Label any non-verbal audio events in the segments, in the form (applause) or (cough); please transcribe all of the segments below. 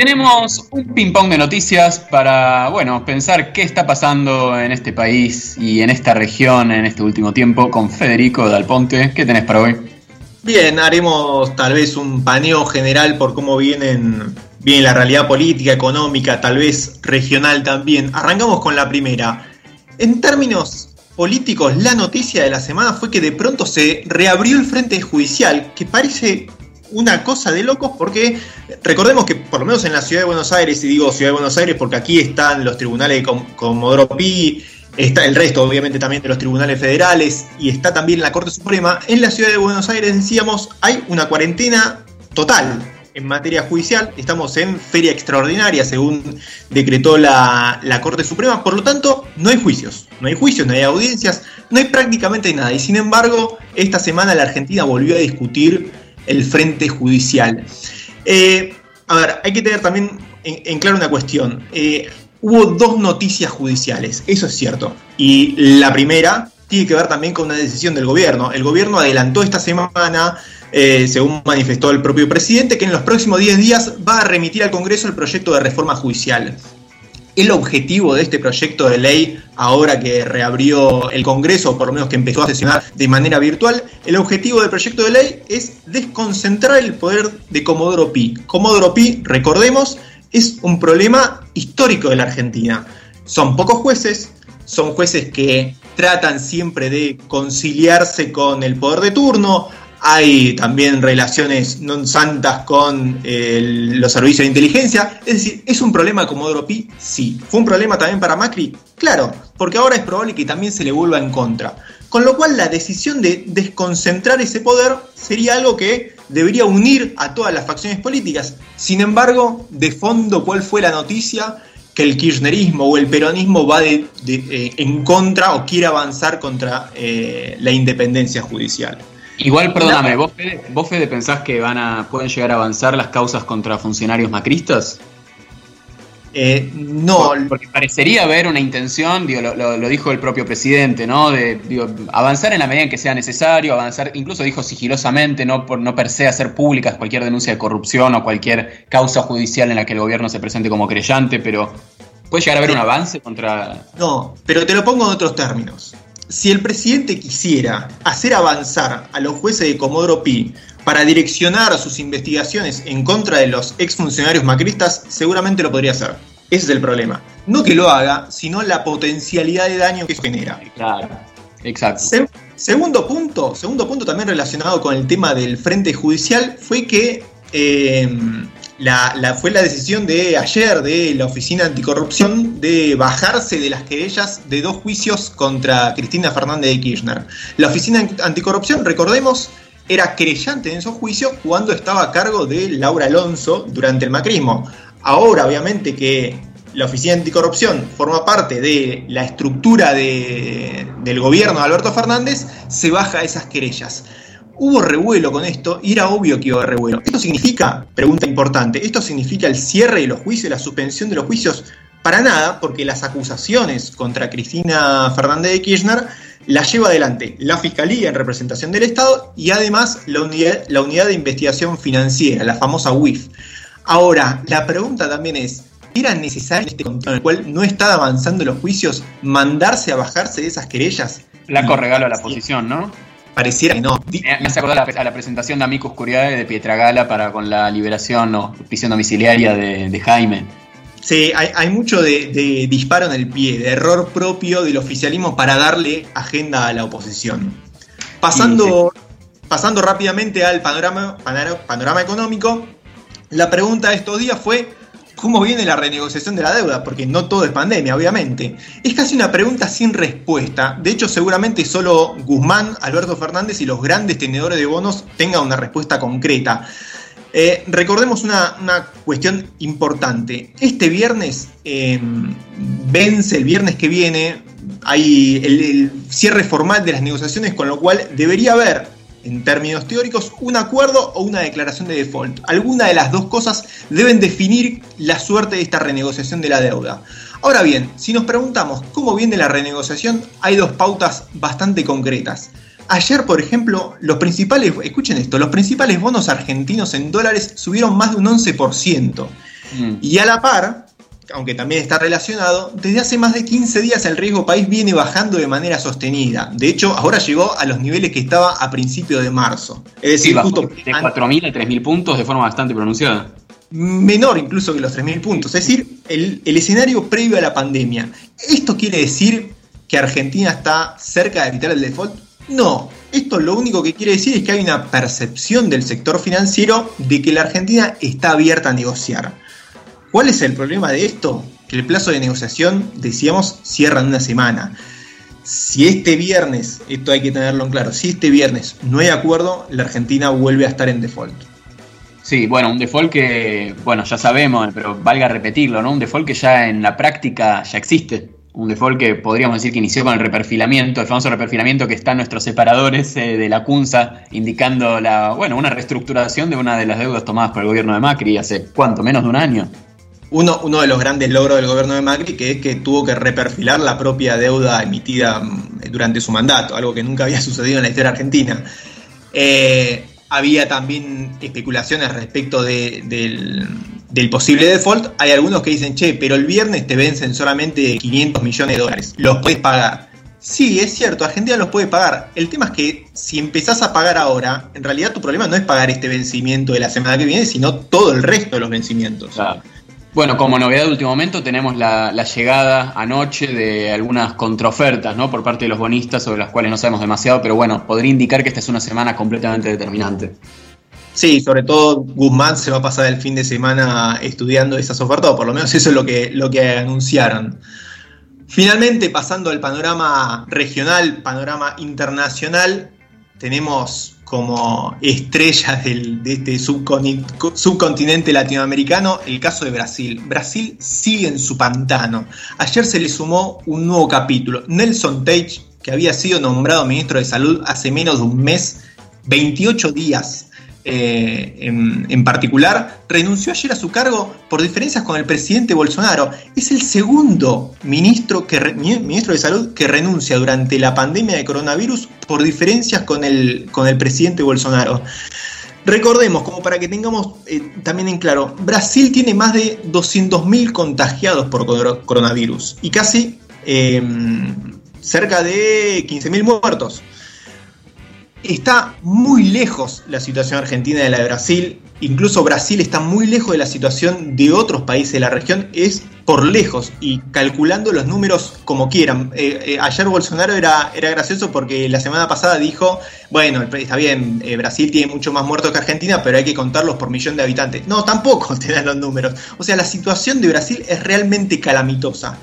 tenemos un ping-pong de noticias para, bueno, pensar qué está pasando en este país y en esta región en este último tiempo con Federico Dalponte. ¿Qué tenés para hoy? Bien, haremos tal vez un paneo general por cómo vienen, viene la realidad política, económica, tal vez regional también. Arrancamos con la primera. En términos políticos, la noticia de la semana fue que de pronto se reabrió el frente judicial, que parece una cosa de locos porque recordemos que por lo menos en la ciudad de Buenos Aires, y digo ciudad de Buenos Aires porque aquí están los tribunales de Comodoro Pi, está el resto obviamente también de los tribunales federales y está también la Corte Suprema, en la ciudad de Buenos Aires decíamos hay una cuarentena total en materia judicial, estamos en feria extraordinaria según decretó la, la, Corte Suprema, por lo tanto no hay juicios, no hay juicios, no hay audiencias, no hay prácticamente nada. Y sin embargo esta semana la Argentina volvió a discutir el frente judicial. Eh, a ver, hay que tener también en, claro una cuestión. Eh, hubo dos noticias judiciales, eso es cierto. Y la primera tiene que ver también con una decisión del gobierno. El gobierno adelantó esta semana, eh, según manifestó el propio presidente, que en los próximos 10 días va a remitir al Congreso el proyecto de reforma judicial. El objetivo de este proyecto de ley, ahora que reabrió el Congreso, o por lo menos que empezó a sesionar de manera virtual, el objetivo del proyecto de ley es desconcentrar el poder de Comodoro Pi. Comodoro Pi, recordemos, es un problema histórico de la Argentina. Son pocos jueces, son jueces que tratan siempre de conciliarse con el poder de turno, hay también relaciones no santas con los servicios de inteligencia. Es decir, ¿es un problema como Pi? Sí. ¿Fue un problema también para Macri? Claro, porque ahora es probable que también se le vuelva en contra. Con lo cual la decisión de desconcentrar ese poder sería algo que debería unir a todas las facciones políticas. Sin embargo, de fondo, ¿cuál fue la noticia? Que el kirchnerismo o el peronismo va eh, en contra o quiere avanzar contra eh, la independencia judicial. Igual, perdóname, ¿vos, Fede, pensás que van a, pueden llegar a avanzar las causas contra funcionarios macristas? Eh, no. Porque parecería haber una intención, digo, lo, dijo el propio presidente, ¿no? De avanzar en la medida en que sea necesario, avanzar, incluso dijo sigilosamente, no por no per se hacer públicas cualquier denuncia de corrupción o cualquier causa judicial en la que el gobierno se presente como creyente, pero ¿puede llegar a haber un avance contra.? No, pero te lo pongo en otros términos si el presidente quisiera hacer avanzar a los jueces de Comodoro Pi para direccionar sus investigaciones en contra de los exfuncionarios macristas, seguramente lo podría hacer. Ese es el problema. No que lo haga, sino la potencialidad de daño que genera. Claro, exacto. segundo punto, segundo punto también relacionado con el tema del frente judicial, fue que eh, la, fue la decisión de ayer de la Oficina Anticorrupción de bajarse de las querellas de dos juicios contra Cristina Fernández de Kirchner. La Oficina Anticorrupción, recordemos, era querellante en esos juicios cuando estaba a cargo de Laura Alonso durante el macrismo. Ahora, obviamente, que la Oficina Anticorrupción forma parte de la estructura del gobierno de Alberto Fernández, se baja esas querellas. Hubo revuelo con esto y era obvio que iba a haber revuelo. ¿Esto significa, pregunta importante, ¿esto significa el cierre de los juicios, la suspensión de los juicios? Para nada, porque las acusaciones contra Cristina Fernández de Kirchner las lleva adelante la Fiscalía en representación del Estado y además la unidad, la unidad de investigación financiera, la famosa UIF. Ahora, la pregunta también es, ¿era necesario en este contexto en el cual no está avanzando los juicios mandarse a bajarse de esas querellas? La corregalo a la posición, ¿no? Pareciera que no. Me hace acordar a la, presentación de Amicus Curiae de Pietragala para con la liberación o prisión domiciliaria de, Jaime. Sí, hay, mucho de, disparo en el pie, de error propio del oficialismo para darle agenda a la oposición. Pasando, pasando rápidamente al panorama, panorama económico, la pregunta de estos días fue cómo viene la renegociación de la deuda, porque no todo es pandemia, obviamente. Es casi una pregunta sin respuesta. De hecho, seguramente solo Guzmán, Alberto Fernández y los grandes tenedores de bonos tengan una respuesta concreta. Eh, recordemos una, cuestión importante. Este viernes em, vence, el viernes que viene, hay el cierre formal de las negociaciones, con lo cual debería haber en términos teóricos, un acuerdo o una declaración de default. Alguna de las dos cosas deben definir la suerte de esta renegociación de la deuda. Ahora bien, si nos preguntamos cómo viene la renegociación, hay dos pautas bastante concretas. Ayer, por ejemplo, los principales, escuchen esto, los principales bonos argentinos en dólares subieron más de un 11%. Mm. Y a la par, aunque también está relacionado, desde hace más de 15 días el riesgo país viene bajando de manera sostenida. De hecho, ahora llegó a los niveles que estaba a principios de marzo. Es decir, justo de 4.000 a 3.000 puntos de forma bastante pronunciada. Menor incluso que los 3.000 puntos. Es decir, el, el escenario previo a la pandemia. ¿Esto quiere decir que Argentina está cerca de evitar el default? No, esto lo único que quiere decir es que hay una percepción del sector financiero de que la Argentina está abierta a negociar. ¿Cuál es el problema de esto? Que el plazo de negociación, decíamos, cierra en una semana. Si este viernes, esto hay que tenerlo en claro, si este viernes no hay acuerdo, la Argentina vuelve a estar en default. Sí, bueno, un default que, bueno, ya sabemos, pero valga repetirlo, ¿no? Un default que ya en la práctica ya existe. Un default que podríamos decir que inició con el reperfilamiento, el famoso reperfilamiento que está en nuestros separadores eh, de la CUNSA, indicando la, bueno, una reestructuración de una de las deudas tomadas por el gobierno de Macri hace cuánto, menos de un año uno, de los grandes logros del gobierno de Macri, que es que tuvo que reperfilar la propia deuda emitida mm, durante su mandato, algo que nunca había (laughs) sucedido en la historia argentina. Eh, había también especulaciones respecto del, posible default. Hay algunos que dicen, che, pero el viernes te vencen solamente 500 millones de dólares. Los puedes pagar. Sí, es cierto, Argentina los puede pagar. El tema es que si empezás a pagar ahora, en realidad tu problema no es pagar este vencimiento de la semana que viene, sino todo el resto de los vencimientos. Bueno, como novedad de último momento tenemos la, llegada anoche de algunas contraofertas ¿no? por parte de los bonistas sobre las cuales no sabemos demasiado, pero bueno, podría indicar que esta es una semana completamente determinante. Sí, sobre todo Guzmán se va a pasar el fin de semana estudiando esas ofertas, o por lo menos eso es lo que, lo que anunciaron. Finalmente, pasando al panorama regional, panorama internacional, tenemos como estrellas de este subcontinente latinoamericano, el caso de Brasil. Brasil sigue en su pantano. Ayer se le sumó un nuevo capítulo. Nelson Tage, que había sido nombrado ministro de Salud hace menos de un mes, 28 días eh, en, particular, renunció ayer a su cargo por diferencias con el presidente Bolsonaro. Es el segundo ministro, que, ministro de Salud que renuncia durante la pandemia de coronavirus por diferencias con el, con el presidente Bolsonaro. Recordemos, como para que tengamos eh, también en claro, Brasil tiene más de 200.000 contagiados por coronavirus y casi eh, cerca de 15.000 muertos. Está muy lejos la situación argentina de la de Brasil. Incluso Brasil está muy lejos de la situación de otros países de la región. Es por lejos y calculando los números como quieran. Eh, eh, ayer Bolsonaro era, era gracioso porque la semana pasada dijo, bueno, está bien, eh, Brasil tiene mucho más muertos que Argentina, pero hay que contarlos por millón de habitantes. No, tampoco (laughs) te dan los números. O sea, la situación de Brasil es realmente calamitosa.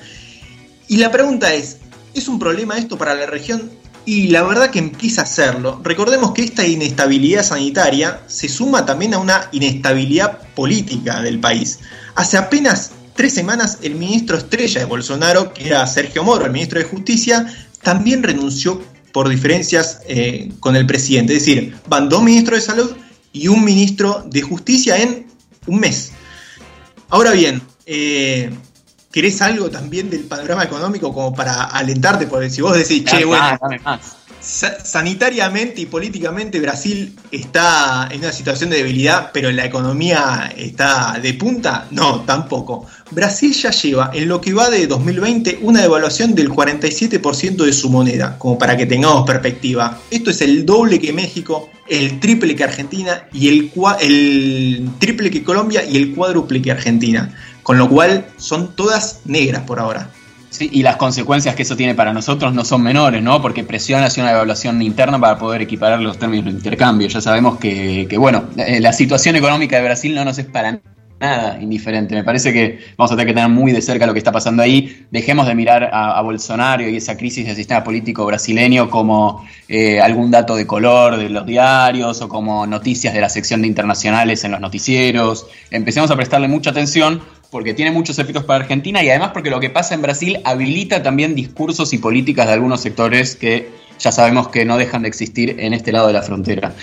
Y la pregunta es, ¿es un problema esto para la región? Y la verdad que empieza a hacerlo. Recordemos que esta inestabilidad sanitaria se suma también a una inestabilidad política del país. Hace apenas tres semanas el ministro estrella de Bolsonaro, que era Sergio Moro, el ministro de Justicia, también renunció por diferencias eh, con el presidente. Es decir, van dos ministros de salud y un ministro de justicia en un mes. Ahora bien, eh, ¿Querés algo también del panorama económico como para alentarte? Porque si vos decís, che, bueno, sanitariamente y políticamente Brasil está en una situación de debilidad, pero la economía está de punta, no, tampoco. Brasil ya lleva en lo que va de 2020 una devaluación del 47% de su moneda, como para que tengamos perspectiva. Esto es el doble que México, el triple que Argentina y el, el triple que Colombia y el cuádruple que Argentina. Con lo cual son todas negras por ahora. Sí, y las consecuencias que eso tiene para nosotros no son menores, ¿no? Porque presiona hacia una evaluación interna para poder equiparar los términos de intercambio. Ya sabemos que, que bueno, eh, la situación económica de Brasil no nos es para nada indiferente. Me parece que vamos a tener que tener muy de cerca lo que está pasando ahí. Dejemos de mirar a, Bolsonaro y esa crisis del sistema político brasileño como eh, algún dato de color de los diarios o como noticias de la sección de internacionales en los noticieros. Empecemos a prestarle mucha atención porque tiene muchos efectos para Argentina y además porque lo que pasa en Brasil habilita también discursos y políticas de algunos sectores que ya sabemos que no dejan de existir en este lado de la frontera.